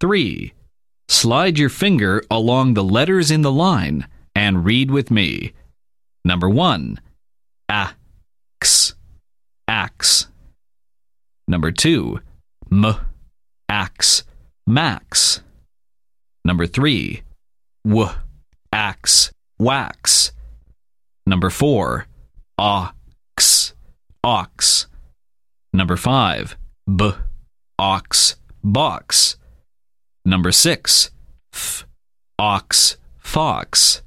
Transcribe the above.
3. Slide your finger along the letters in the line and read with me. Number 1. Ax. Axe. Number 2. M. Axe. Max. Number 3. W. Axe. Wax. Number 4. Ox. Ox. Number 5. B. Ox. Box. Number 6. F. Ox. Fox.